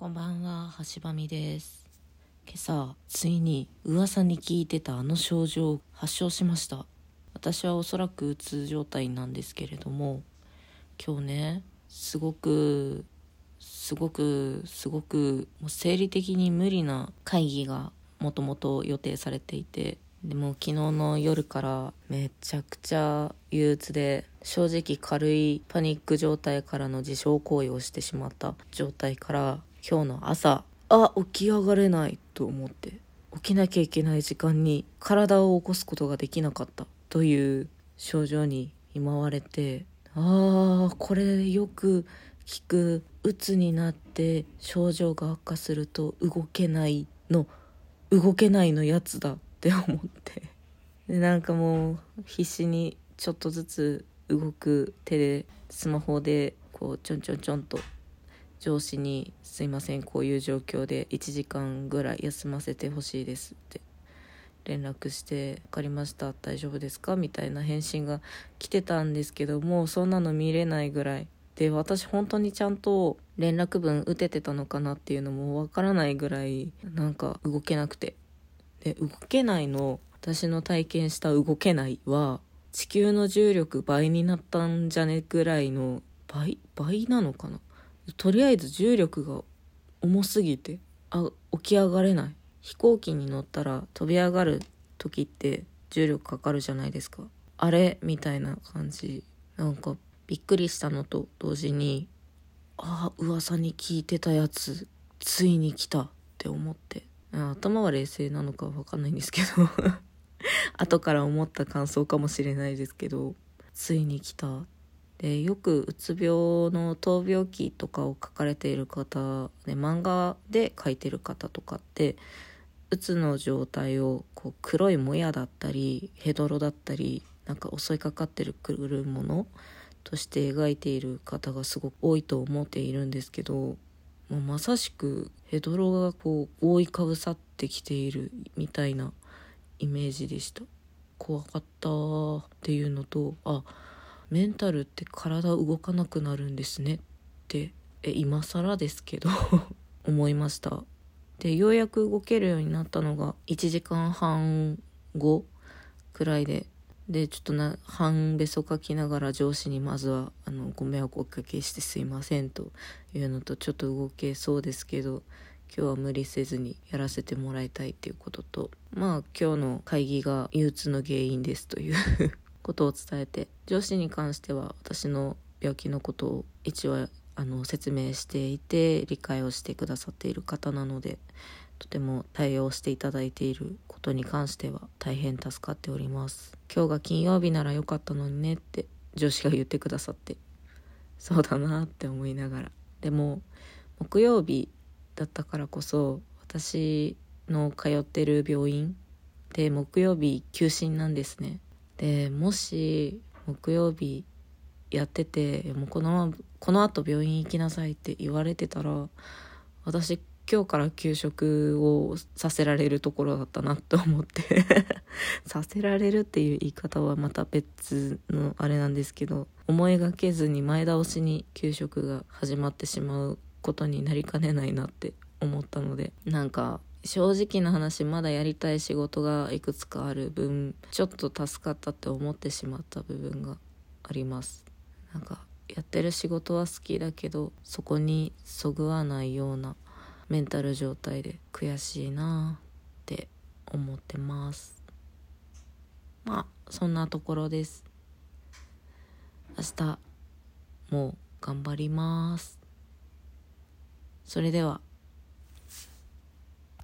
こんばんは、橋場美です。今朝、ついに噂に聞いてたあの症状を発症しました。私はおそらくうつ状態なんですけれども、今日ね、すごく、すごく、すごく、もう生理的に無理な会議がもともと予定されていて、でも昨日の夜からめちゃくちゃ憂鬱で正直軽いパニック状態からの自傷行為をしてしまった状態から今日の朝あ起き上がれないと思って起きなきゃいけない時間に体を起こすことができなかったという症状に見舞われてああこれよく聞く鬱になって症状が悪化すると動けないの動けないのやつだって思って。でなんかもう必死にちょっとずつ動く手でスマホでこうちょんちょんちょんと上司に「すいませんこういう状況で1時間ぐらい休ませてほしいです」って連絡して「分かりました大丈夫ですか?」みたいな返信が来てたんですけどもそんなの見れないぐらいで私本当にちゃんと連絡文打ててたのかなっていうのもわからないぐらいなんか動けなくてで動けないの私の体験した動けないは地球の重力倍になったんじゃねぐらいの倍倍なのかなとりあえず重力が重すぎてあ起き上がれない。飛行機に乗ったら飛び上がる時って重力かかるじゃないですか。あれみたいな感じ。なんかびっくりしたのと同時にああ噂に聞いてたやつついに来たって思って。頭は冷静なのかわかんないんですけど。後から思った感想かもしれないですけどついに来た。でよくうつ病の闘病記とかを書かれている方で漫画で書いてる方とかってうつの状態をこう黒いもやだったりヘドロだったりなんか襲いかかってるくるものとして描いている方がすごく多いと思っているんですけどもうまさしくヘドロがこう覆いかぶさってきているみたいなイメージでした。怖かったっていうのとあメンタルって体動かなくなるんですねってえ今更ですけど 思いました。でようやく動けるようになったのが1時間半後くらいででちょっとな半べそかきながら上司にまずはあのご迷惑をおかけしてすいませんというのとちょっと動けそうですけど今日は無理せずにやらせてもらいたいっていうこととまあ今日の会議が憂鬱の原因ですという。ことを伝えて上司に関しては私の病気のことを一応あの説明していて理解をしてくださっている方なのでとても対応していただいていることに関しては大変助かっております。今日が金曜日ならよかったのにねって上司が言ってくださってそうだなって思いながら。でも木曜日だったからこそ私の通ってる病院で木曜日休診なんですね。でもし木曜日やっててもうこのままこの後病院行きなさいって言われてたら私今日から休職をさせられるところだったなと思って させられるっていう言い方はまた別のあれなんですけど思いがけずに前倒しに休職が始まってしまうことになりかねないなって思ったのでなんか正直な話まだやりたい仕事がいくつかある分ちょっと助かったって思ってしまった部分があります。なんかやってる仕事は好きだけどそこにそぐわないようなメンタル状態で悔しいなって思ってます。まあそんなところです。明日もう頑張ります。それでは。